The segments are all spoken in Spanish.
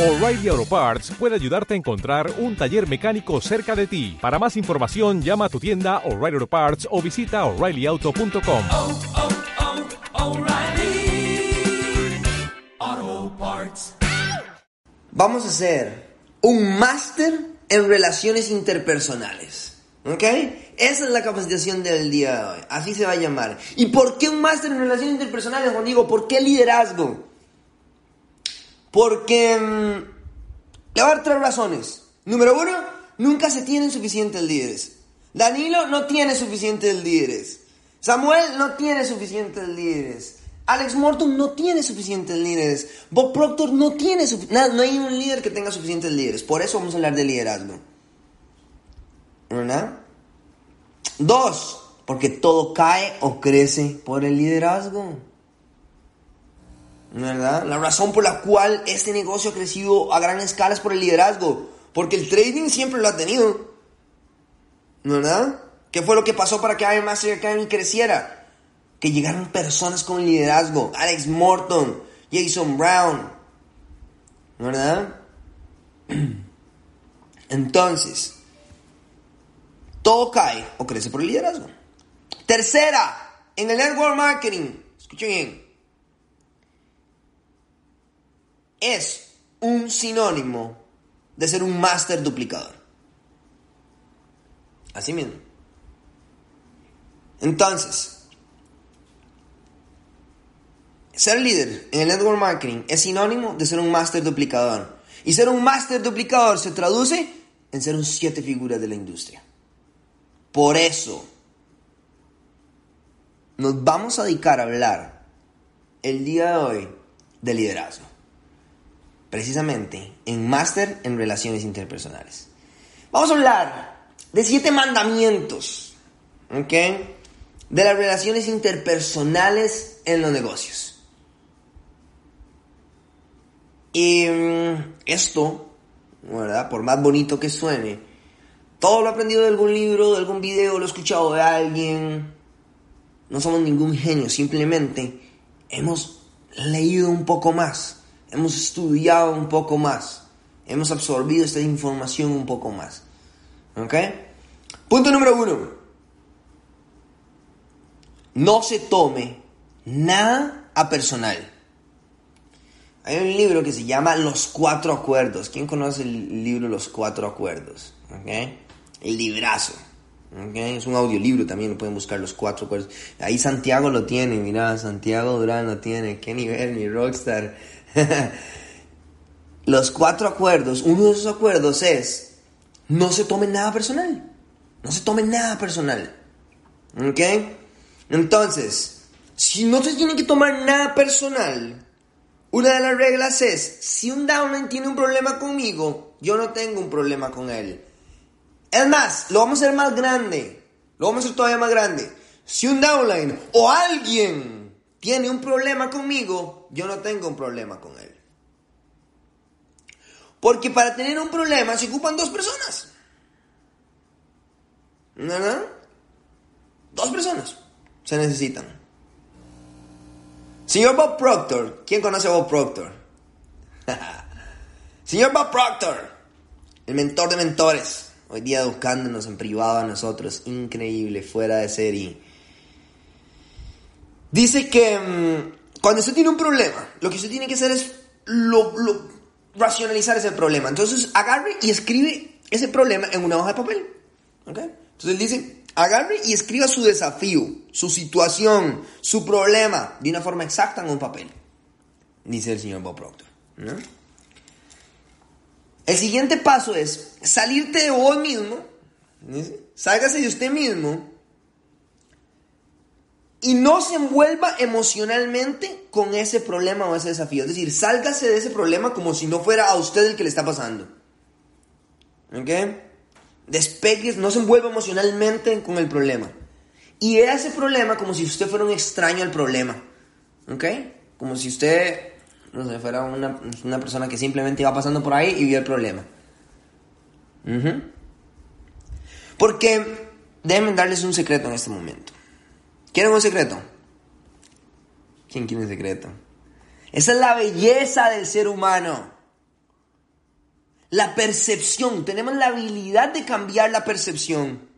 O'Reilly Auto Parts puede ayudarte a encontrar un taller mecánico cerca de ti. Para más información, llama a tu tienda O'Reilly Auto Parts o visita oreillyauto.com. oh, oh, Parts. Vamos a hacer un máster en relaciones interpersonales. ¿Ok? Esa es la capacitación del día de hoy. Así se va a llamar. ¿Y por qué un máster en relaciones interpersonales, Juan Diego? ¿Por qué liderazgo? Porque... mm, le voy a dar tres razones. Número uno, nunca se tienen suficientes líderes. Danilo no tiene suficientes líderes. Samuel no tiene suficientes líderes. Alex Morton no tiene suficientes líderes. Bob Proctor no tiene sufi- nada, no hay un líder que tenga suficientes líderes. Por eso vamos a hablar de liderazgo. ¿Verdad? Dos, porque todo cae o crece por el liderazgo. ¿Verdad? La razón por la cual este negocio ha crecido a gran escala es por el liderazgo. Porque el trading siempre lo ha tenido. ¿Verdad? ¿Qué fue lo que pasó para que Iron Master Academy creciera? Que llegaron personas con liderazgo. Alex Morton, Jason Brown. ¿Verdad? Entonces, todo cae o crece por el liderazgo. Tercera, en el network marketing. Escuchen bien. Es un sinónimo de ser un máster duplicador. Así mismo. Entonces, ser líder en el network marketing es sinónimo de ser un máster duplicador. Y ser un máster duplicador se traduce en ser un siete figuras de la industria. Por eso, nos vamos a dedicar a hablar el día de hoy de liderazgo precisamente en máster en relaciones interpersonales. Vamos a hablar de siete mandamientos, ¿ok? De las relaciones interpersonales en los negocios. Y mm, esto, ¿verdad? Por más bonito que suene, todo lo aprendido de algún libro, de algún video, lo he escuchado de alguien. No somos ningún genio, simplemente hemos leído un poco más hemos estudiado un poco más, hemos absorbido esta información un poco más. ¿Ok? Punto número uno. No se tome nada a personal. Hay un libro que se llama Los Cuatro Acuerdos. ¿Quién conoce el libro Los Cuatro Acuerdos? ¿Ok? El librazo. ¿ok? Es un audiolibro también, lo pueden buscar Los Cuatro Acuerdos. Ahí Santiago lo tiene, mira, Santiago Durán lo tiene. Qué nivel, mi rockstar. Los cuatro acuerdos, uno de esos acuerdos es, no se tome nada personal. No se tome nada personal. ¿Ok? Entonces, si no se tiene que tomar nada personal, una de las reglas es, si un downline tiene un problema conmigo, yo no tengo un problema con él. Es más, lo vamos a hacer más grande. Lo vamos a hacer todavía más grande. Si un downline o alguien tiene un problema conmigo, yo no tengo un problema con él. Porque para tener un problema se ocupan dos personas. Dos personas se necesitan. Señor Bob Proctor, ¿quién conoce a Bob Proctor? Señor Bob Proctor, el mentor de mentores, hoy día buscándonos en privado a nosotros, increíble, fuera de serie. Dice que mm, cuando usted tiene un problema, lo que usted tiene que hacer es racionalizar ese problema. Entonces agarre y escribe ese problema en una hoja de papel. Entonces él dice, agarre y escriba su desafío, su situación, su problema, de una forma exacta en un papel. Dice el señor Bob Proctor. El siguiente paso es salirte de vos mismo. Sálgase de usted mismo y no se envuelva emocionalmente con ese problema o ese desafío. Es decir, sálgase de ese problema como si no fuera a usted el que le está pasando. ¿Ok? Despegue, no se envuelva emocionalmente con el problema. Y vea ese problema como si usted fuera un extraño al problema. ¿Ok? Como si usted, no sé, fuera una, una persona que simplemente iba pasando por ahí y vio el problema. Porque déjenme darles un secreto en este momento. ¿Quieren un secreto? ¿Quién quiere un secreto? Esa es la belleza del ser humano. La percepción, tenemos la habilidad de cambiar la percepción.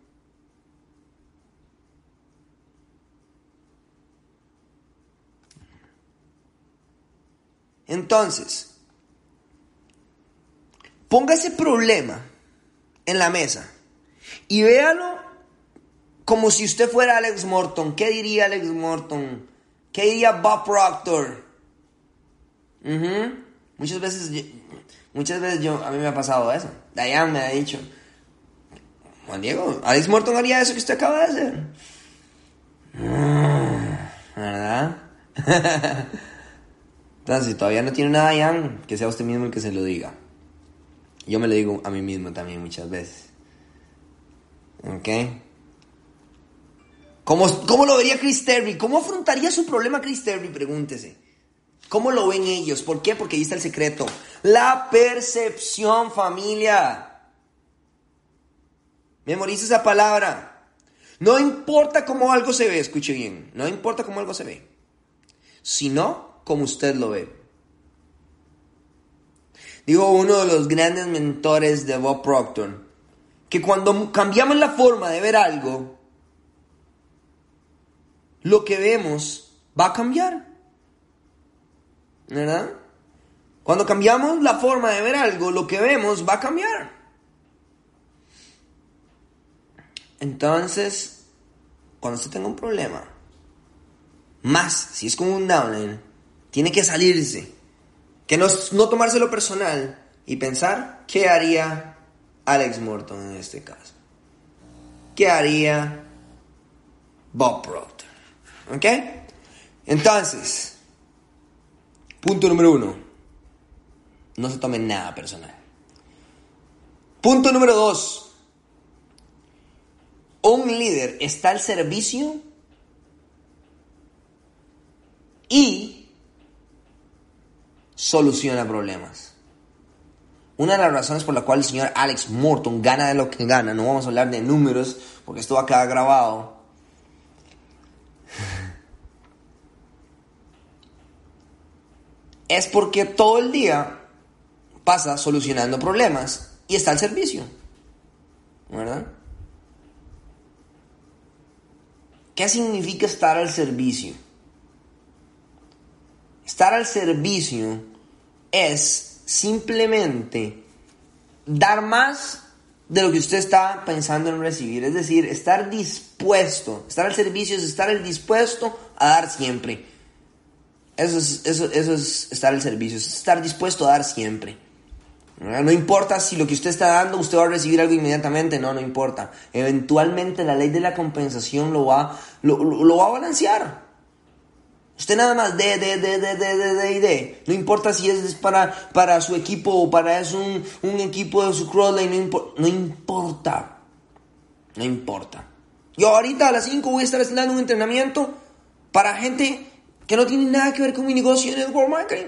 Entonces, ponga ese problema en la mesa y véalo como si usted fuera Alex Morton. ¿Qué diría Alex Morton? ¿Qué diría Bob Proctor? Muchas veces, yo- muchas veces yo, a mí me ha pasado eso. Diane me ha dicho, Juan Diego, Alex Morton haría eso que usted acaba de hacer. Mm, ¿Verdad? Entonces, si todavía no tiene nada, Diane, que sea usted mismo el que se lo diga. Yo me lo digo a mí mismo también muchas veces. ¿Ok? ¿Cómo, cómo lo vería Chris Terry? ¿Cómo afrontaría su problema Chris Terry? Pregúntese. ¿Cómo lo ven ellos? ¿Por qué? Porque ahí está el secreto. La percepción, familia. Memoriza esa palabra. No importa cómo algo se ve, escuche bien. No importa cómo algo se ve. Sino como usted lo ve. Dijo uno de los grandes mentores de Bob Proctor que cuando cambiamos la forma de ver algo, lo que vemos va a cambiar. ¿Verdad? Cuando cambiamos la forma de ver algo, lo que vemos va a cambiar. Entonces, cuando usted tenga un problema, más si es con un downline, tiene que salirse. Que no, no tomárselo personal y pensar qué haría Alex Morton en este caso. ¿Qué haría Bob Proctor? ¿Ok? Entonces, punto número uno. No se tome nada personal. Punto número dos. Un líder está al servicio y soluciona problemas. Una de las razones por la cual el señor Alex Morton gana de lo que gana, no vamos a hablar de números porque esto va a quedar grabado. Es porque todo el día pasa solucionando problemas y está al servicio. ¿Verdad? ¿Qué significa estar al servicio? Estar al servicio es simplemente dar más de lo que usted está pensando en recibir. Es decir, estar dispuesto. Estar al servicio es estar dispuesto a dar siempre. Eso es, eso, es estar al servicio, es estar dispuesto a dar siempre. ¿verdad? No importa si lo que usted está dando, usted va a recibir algo inmediatamente, no, no importa. Eventualmente la ley de la compensación lo va, lo, va a balancear. Usted nada más de, de, de, de, de, de, de, de. No importa si es para, para su equipo o para es un, un equipo de su impo- no importa. No importa. Yo ahorita a las 5 voy a estar haciendo un entrenamiento para gente que no tiene nada que ver con mi negocio en el World Marketing.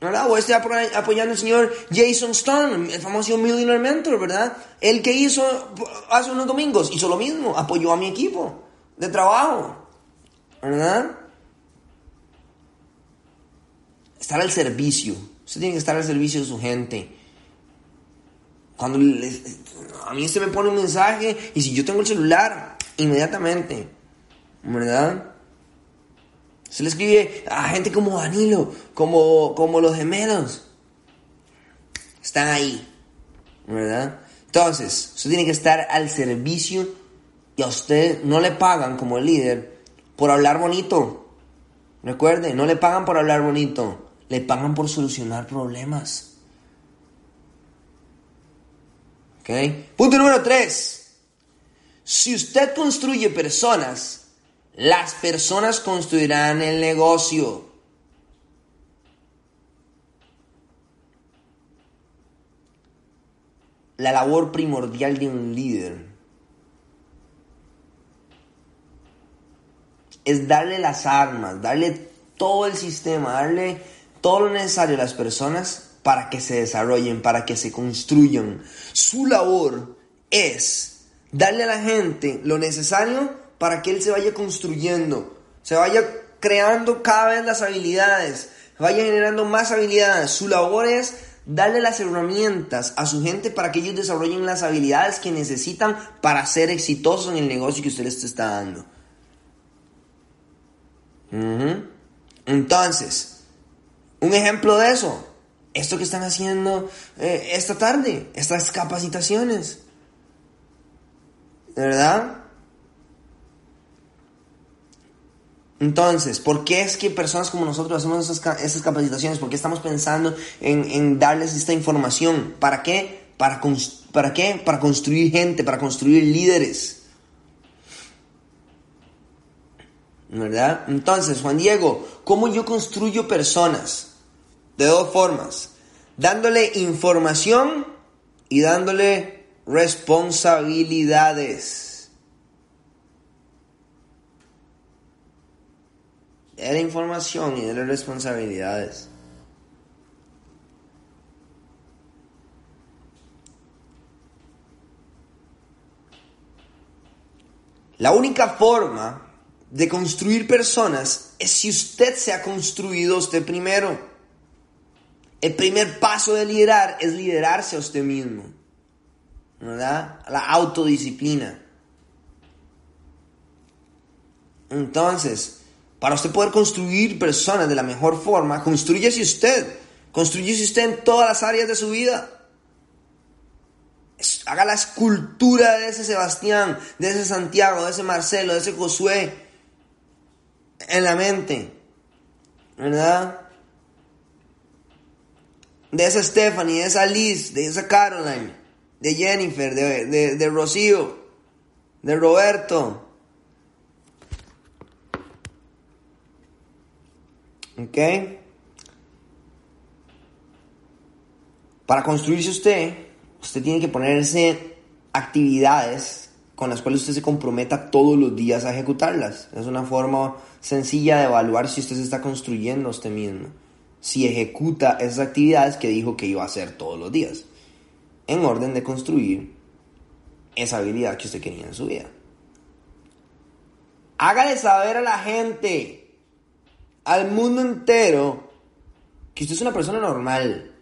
¿Verdad? Estar apo- apoyando al señor Jason Stone, el famoso Millionaire Mentor, ¿verdad? El que hizo hace unos domingos, hizo lo mismo, apoyó a mi equipo de trabajo. ¿Verdad? Estar al servicio. Usted tiene que estar al servicio de su gente. Cuando a mí se me pone un mensaje y si yo tengo el celular, inmediatamente, ¿verdad? Se le escribe a gente como Danilo, como, como los gemelos. Están ahí, ¿verdad? Entonces, usted tiene que estar al servicio y a usted no le pagan como el líder por hablar bonito. Recuerde, no le pagan por hablar bonito, le pagan por solucionar problemas. ¿Ok? Punto número 3. Si usted construye personas, las personas construirán el negocio. La labor primordial de un líder es darle las armas, darle todo el sistema, darle todo lo necesario a las personas para que se desarrollen, para que se construyan. Su labor es darle a la gente lo necesario para que él se vaya construyendo, se vaya creando cada vez las habilidades, vaya generando más habilidades. Su labor es darle las herramientas a su gente para que ellos desarrollen las habilidades que necesitan para ser exitosos en el negocio que usted les está dando. Entonces, un ejemplo de eso, esto que están haciendo eh, esta tarde, estas capacitaciones. ¿Verdad? Entonces, ¿por qué es que personas como nosotros hacemos esas, esas capacitaciones? ¿Por qué estamos pensando en, darles esta información? ¿Para qué? Para, ¿Para qué? Para construir gente, para construir líderes. ¿Verdad? Entonces, Juan Diego, ¿cómo yo construyo personas? De dos formas. Dándole información y dándole responsabilidades. Dale información y dale responsabilidades. La única forma de construir personas es si usted se ha construido usted primero. El primer paso de liderar es liderarse a usted mismo. ¿Verdad? La autodisciplina. Entonces, para usted poder construir personas de la mejor forma, construyese usted. Construyese usted en todas las áreas de su vida. Haga la escultura de ese Sebastián, de ese Santiago, de ese Marcelo, de ese Josué en la mente. ¿Verdad? De esa Stephanie, de esa Liz, de esa Caroline, de Jennifer, de, de, de Rocío, de Roberto. ¿Ok? Para construirse usted, usted tiene que ponerse actividades con las cuales usted se comprometa todos los días a ejecutarlas. Es una forma sencilla de evaluar si usted se está construyendo usted mismo. Si ejecuta esas actividades que dijo que iba a hacer todos los días. En orden de construir esa habilidad que usted quería en su vida. Hágale saber a la gente, al mundo entero, que usted es una persona normal.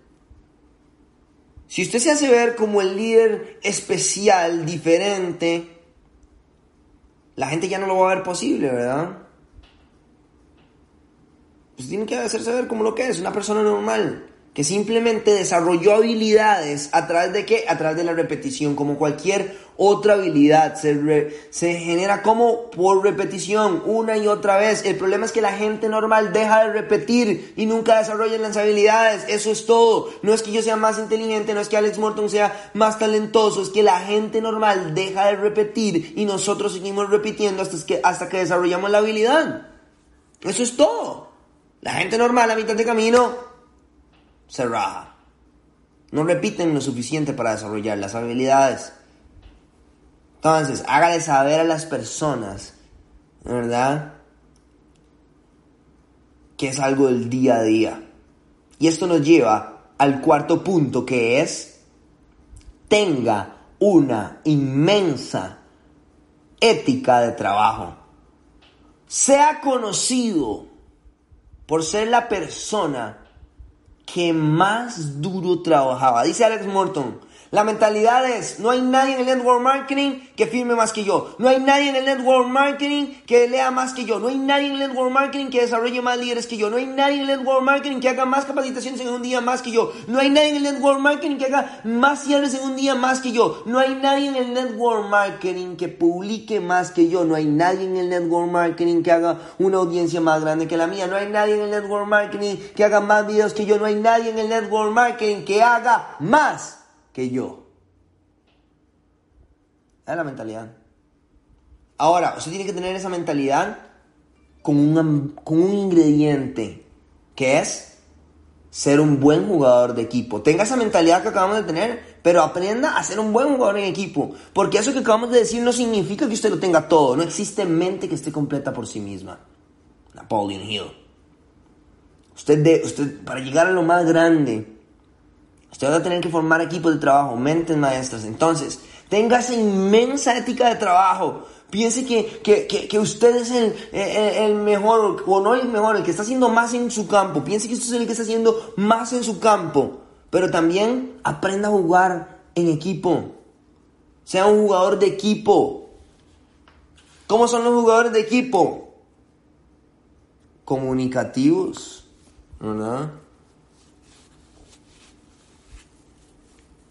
Si usted se hace ver como el líder especial, diferente, la gente ya no lo va a ver posible, ¿verdad? Usted tiene que hacerse ver como lo que es, una persona normal, que simplemente desarrolló habilidades a través de qué? A través de la repetición, como cualquier otra habilidad, se, re- se genera como por repetición, una y otra vez. El problema es que la gente normal deja de repetir y nunca desarrolla las habilidades, eso es todo. No es que yo sea más inteligente, no es que Alex Morton sea más talentoso, es que la gente normal deja de repetir y nosotros seguimos repitiendo hasta que, hasta que desarrollamos la habilidad. Eso es todo. La gente normal a mitad de camino se raja. No repiten lo suficiente para desarrollar las habilidades. Entonces, hágale saber a las personas, ¿verdad? Que es algo del día a día. Y esto nos lleva al cuarto punto que es, tenga una inmensa ética de trabajo. Sea conocido por ser la persona que más duro trabajaba. Dice Alex Morton, la mentalidad es, no hay nadie en el network marketing que firme más que yo. No hay nadie en el network marketing que lea más que yo. No hay nadie en el network marketing que desarrolle más líderes que yo. No hay nadie en el network marketing que haga más capacitaciones en un día más que yo. No hay nadie en el network marketing que haga más cierres en un día más que yo. No hay nadie en el network marketing que publique más que yo. No hay nadie en el network marketing que haga una audiencia más grande que la mía. No hay nadie en el network marketing que haga más videos que yo. No hay nadie en el network marketing que haga más que yo. Es la mentalidad. Ahora, usted tiene que tener esa mentalidad con un, con un ingrediente que es ser un buen jugador de equipo. Tenga esa mentalidad que acabamos de tener, pero aprenda a ser un buen jugador en equipo. Porque eso que acabamos de decir no significa que usted lo tenga todo. No existe mente que esté completa por sí misma. Napoleon Hill. Usted, de, usted para llegar a lo más grande, Usted va a tener que formar equipos de trabajo, mentes maestras. Entonces, tenga esa inmensa ética de trabajo. Piense que, que, que, usted es el, el, el mejor, o no el mejor, el que está haciendo más en su campo. Piense que usted es el que está haciendo más en su campo. pero también aprenda a jugar en equipo. Sea un jugador de equipo. ¿Cómo son los jugadores de equipo? Comunicativos, ¿verdad?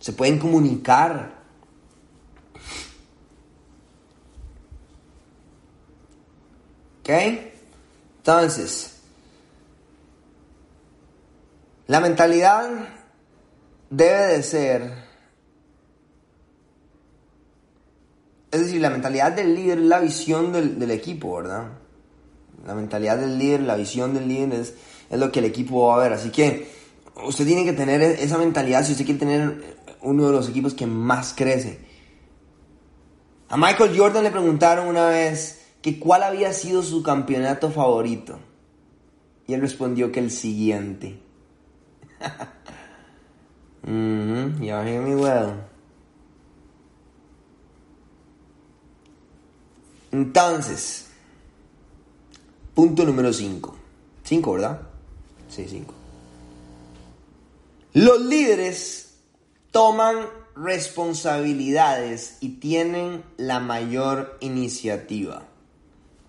Se pueden comunicar. ¿Ok? Entonces, la mentalidad debe de ser, es decir, la mentalidad del líder es la visión del, del equipo, ¿verdad? La mentalidad del líder, la visión del líder es, es lo que el equipo va a ver. Así que usted tiene que tener esa mentalidad si usted quiere tener uno de los equipos que más crece. A Michael Jordan le preguntaron una vez que cuál había sido su campeonato favorito. Y él respondió que el siguiente. mm ya hear me. Entonces, punto número 5. 5, ¿verdad? Sí, 5. Los líderes toman responsabilidades y tienen la mayor iniciativa.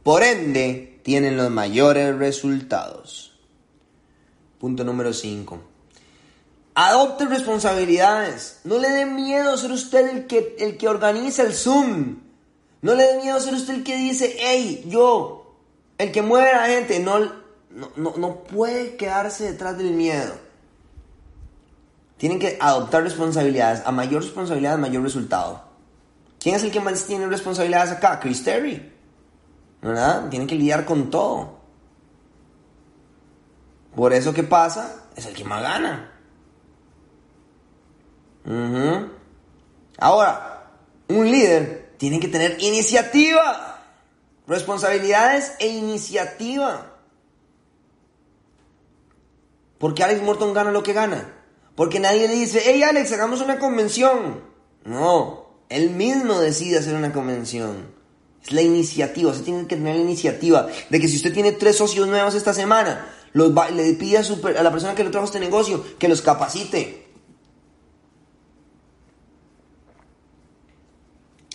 Por ende, tienen los mayores resultados. Punto número 5. Adopte responsabilidades. No le dé miedo ser usted el que, el que organiza el Zoom. No le dé miedo ser usted el que dice, hey, yo, el que mueve a la gente. No, no, no puede quedarse detrás del miedo. Tienen que adoptar responsabilidades. A mayor responsabilidad, mayor resultado. ¿Quién es el que más tiene responsabilidades acá? Chris Terry. ¿verdad? Tienen que lidiar con todo. Por eso, ¿qué pasa? Es el que más gana. Ahora, un líder tiene que tener iniciativa, responsabilidades e iniciativa. Porque Alex Morton gana lo que gana. Porque nadie le dice, hey Alex, hagamos una convención. No, él mismo decide hacer una convención. Es la iniciativa, usted tiene que tener la iniciativa de que si usted tiene tres socios nuevos esta semana, le pide a, la persona que le trajo este negocio que los capacite.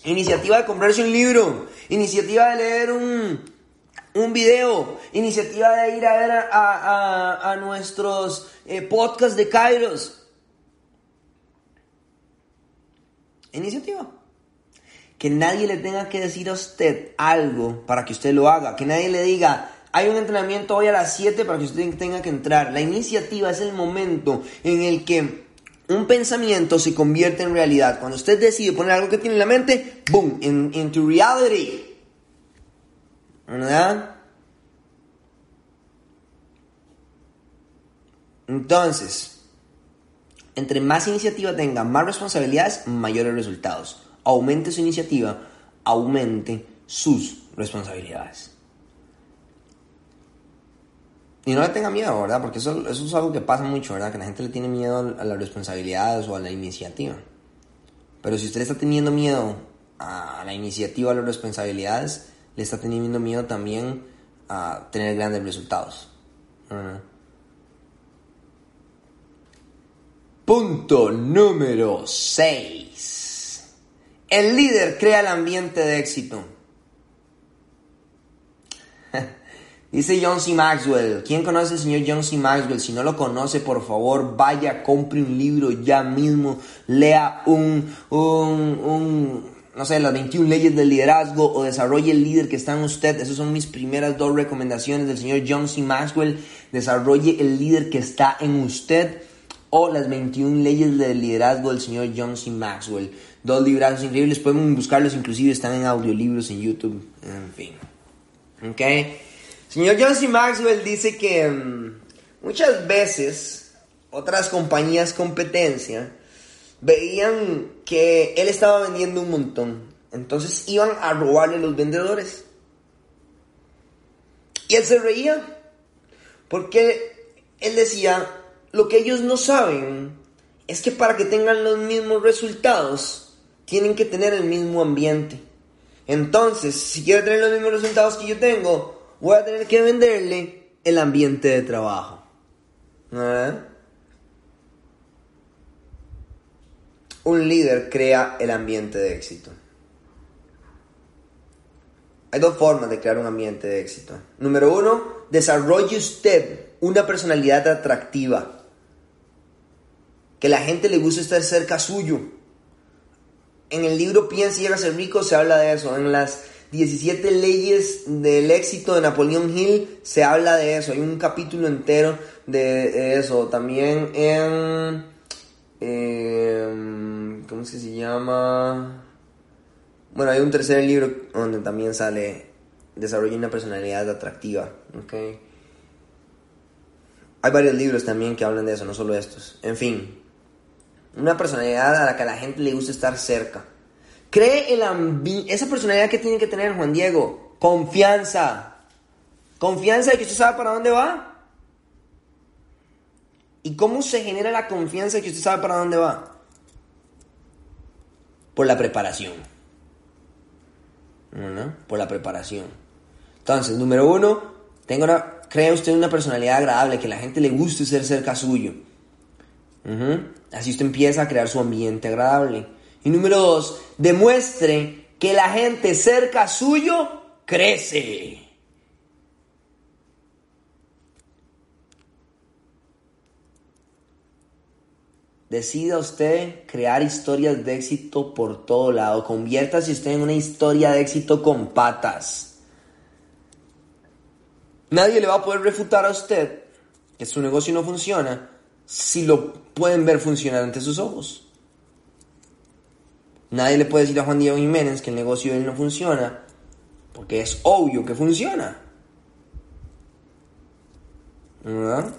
Iniciativa de comprarse un libro, iniciativa de leer un, un video, iniciativa de ir a ver a, nuestros eh, podcasts de Kairos. Iniciativa que nadie le tenga que decir a usted algo para que usted lo haga, que nadie le diga, hay un entrenamiento hoy a las 7 para que usted tenga que entrar. La iniciativa es el momento en el que un pensamiento se convierte en realidad. Cuando usted decide poner algo que tiene en la mente, boom, into reality. ¿Verdad? Entonces, entre más iniciativa tenga, más responsabilidades, mayores resultados aumente su iniciativa, aumente sus responsabilidades. Y no le tenga miedo, ¿verdad? Porque eso, es algo que pasa mucho, ¿verdad? Que la gente le tiene miedo a las responsabilidades o a la iniciativa. Pero si usted está teniendo miedo a la iniciativa a las responsabilidades, le está teniendo miedo también a tener grandes resultados. Punto número 6. El líder crea el ambiente de éxito. Dice John C. Maxwell. ¿Quién conoce al señor John C. Maxwell? Si no lo conoce, por favor, vaya, compre un libro ya mismo. Lea un, un, un, no sé, las 21 leyes del liderazgo o desarrolle el líder que está en usted. Esas son mis primeras dos recomendaciones del señor John C. Maxwell. Desarrolle el líder que está en usted o las 21 leyes del liderazgo del señor John C. Maxwell. Dos librazos increíbles, pueden buscarlos, inclusive están en audiolibros en YouTube, en fin. ¿Ok? Señor John C. Maxwell dice que mm, muchas veces otras compañías competencia veían que él estaba vendiendo un montón, entonces iban a robarle a los vendedores. Y él se reía, porque él decía, lo que ellos no saben es que para que tengan los mismos resultados, tienen que tener el mismo ambiente. Entonces, si quiero tener los mismos resultados que yo tengo, voy a tener que venderle el ambiente de trabajo. Un líder crea el ambiente de éxito? Hay dos formas de crear un ambiente de éxito. Número uno, desarrolle usted una personalidad atractiva. Que la gente le guste estar cerca suyo. En el libro Piensa y llega a ser rico se habla de eso. En las 17 leyes del éxito de Napoleón Hill se habla de eso. Hay un capítulo entero de eso. También en... Em, ¿Cómo es que se llama? Bueno, hay un tercer libro donde también sale desarrollo una personalidad atractiva. ¿okay? Hay varios libros también que hablan de eso, no solo estos. En fin, una personalidad a la que a la gente le gusta estar cerca. Cree el esa personalidad que tiene que tener Juan Diego, confianza. Confianza de que usted sabe para dónde va. ¿Y cómo se genera la confianza que usted sabe para dónde va? Por la preparación. Por la preparación. Entonces, número uno, tenga una, usted una personalidad agradable, que la gente le guste ser cerca suyo. Así usted empieza a crear su ambiente agradable. Y número dos, demuestre que la gente cerca suyo crece. Decida usted crear historias de éxito por todo lado. Conviértase usted en una historia de éxito con patas. Nadie le va a poder refutar a usted que su negocio no funciona si lo pueden ver funcionar ante sus ojos. Nadie le puede decir a Juan Diego Jiménez que el negocio de él no funciona, porque es obvio que funciona. ¿Verdad?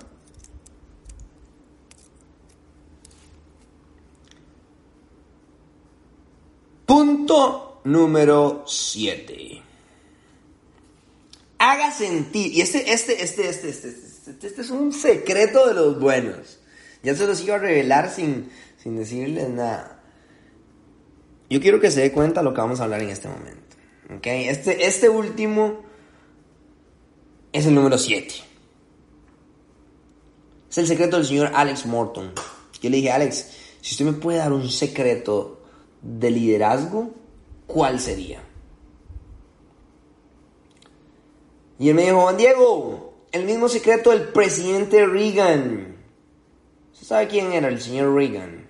Punto número 7. Haga sentir, y este, este, este, este, este, este, este, es un secreto de los buenos. Ya se los iba a revelar sin, sin decirles nada. Yo quiero que se dé cuenta de lo que vamos a hablar en este momento. ¿okay? Este, este último es el número 7. Es el secreto del señor Alex Morton. Yo le dije, Alex, si usted me puede dar un secreto de liderazgo, ¿cuál sería? Y él me dijo, Juan Diego, el mismo secreto del presidente Reagan. ¿Usted sabe quién era el señor Reagan?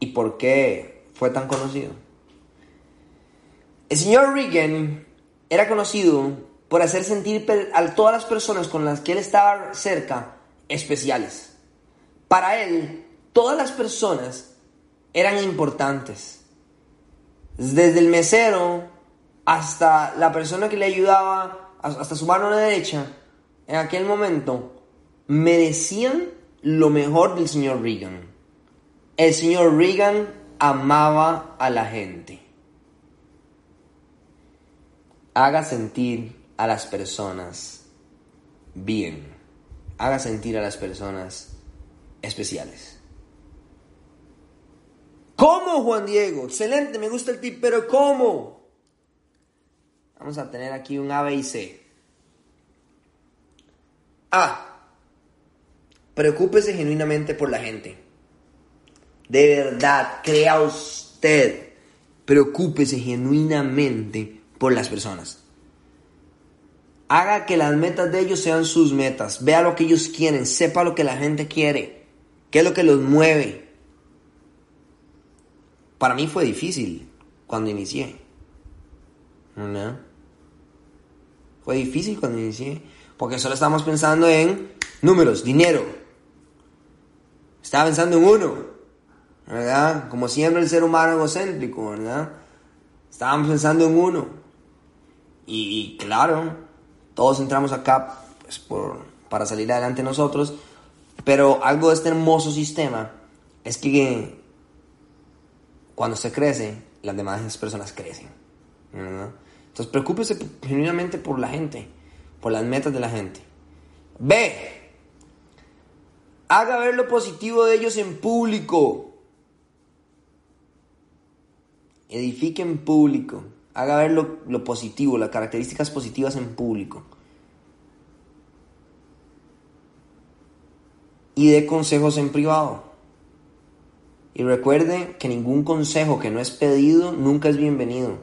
¿Y por qué fue tan conocido? El señor Reagan era conocido por hacer sentir a todas las personas con las que él estaba cerca especiales. Para él, todas las personas eran importantes. Desde el mesero hasta la persona que le ayudaba, hasta su mano derecha, en aquel momento, merecían lo mejor del señor Reagan. El señor Reagan amaba a la gente. Haga sentir a las personas bien. Haga sentir a las personas especiales. ¿Cómo, Juan Diego? Excelente, me gusta el tip, pero ¿cómo? Vamos a tener aquí un A, B y C. A. Preocúpese genuinamente por la gente. De verdad, crea usted. Preocúpese genuinamente por las personas. Haga que las metas de ellos sean sus metas. Vea lo que ellos quieren. Sepa lo que la gente quiere. ¿Qué es lo que los mueve? Para mí fue difícil cuando inicié. ¿No? Fue difícil cuando inicié. Porque solo estábamos pensando en números, dinero. Estaba pensando en uno. ¿verdad? Como siempre el ser humano egocéntrico, ¿verdad? Estábamos pensando en uno. Y, claro, todos entramos acá pues, por, para salir adelante nosotros, pero algo de este hermoso sistema es que cuando se crece, las demás personas crecen. Entonces, preocúpese genuinamente por la gente, por las metas de la gente. B. Haga ver lo positivo de ellos en público edifique en público, haga ver lo, positivo, las características positivas en público. Y dé consejos en privado. Y recuerde que ningún consejo que no es pedido nunca es bienvenido.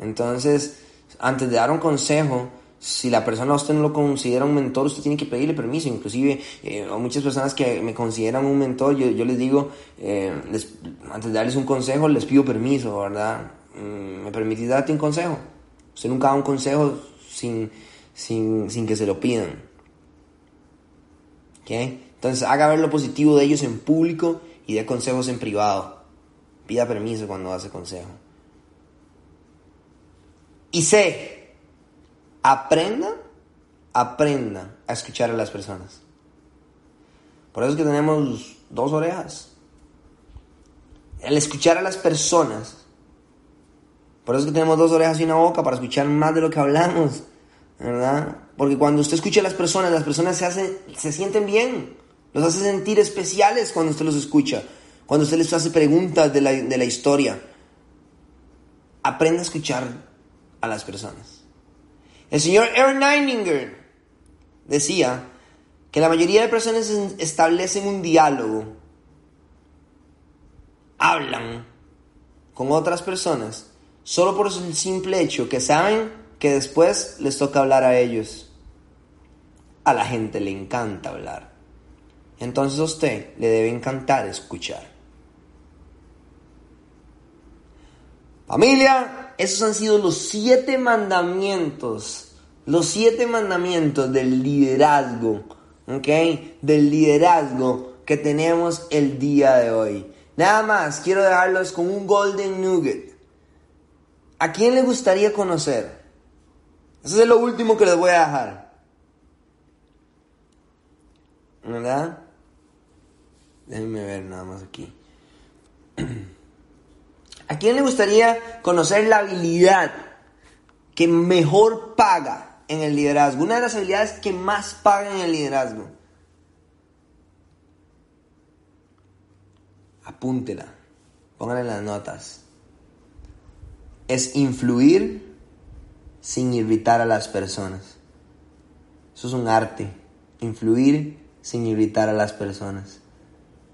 Entonces, antes de dar un consejo, si la persona a usted no lo considera un mentor, usted tiene que pedirle permiso. Inclusive, eh, muchas personas que me consideran un mentor, yo, yo les digo, eh, antes de darles un consejo, les pido permiso, ¿verdad? Mm, ¿Me permitís darte un consejo? Usted nunca da un consejo sin, sin, sin que se lo pidan. ¿Ok? Entonces, haga ver lo positivo de ellos en público y dé consejos en privado. Pida permiso cuando hace consejo. Y sé, aprenda, aprenda a escuchar a las personas. Por eso es que tenemos dos orejas. El escuchar a las personas. Por eso es que tenemos dos orejas y una boca para escuchar más de lo que hablamos. ¿Verdad? Porque cuando usted escucha a las personas, las personas se, hacen, se sienten bien. Los hace sentir especiales cuando usted los escucha. Cuando usted les hace preguntas de la, de la historia. Aprenda a escuchar a las personas. El señor Aaron Eininger decía que la mayoría de personas en- establecen un diálogo, hablan con otras personas, solo por el simple hecho que saben que después les toca hablar a ellos. A la gente le encanta hablar. Entonces a usted le debe encantar escuchar. Familia, esos han sido los siete mandamientos. Los siete mandamientos del liderazgo. ¿Ok? Del liderazgo que tenemos el día de hoy. Nada más, quiero dejarlos con un golden nugget. ¿A quién le gustaría conocer? Eso es lo último que les voy a dejar. ¿Verdad? Déjenme ver nada más aquí. ¿A quién le gustaría conocer la habilidad que mejor paga en el liderazgo? Una de las habilidades que más paga en el liderazgo. Apúntela, póngala en las notas. Es influir sin irritar a las personas. Eso es un arte. Influir sin irritar a las personas.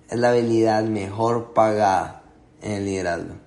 Es la habilidad mejor pagada en el liderazgo.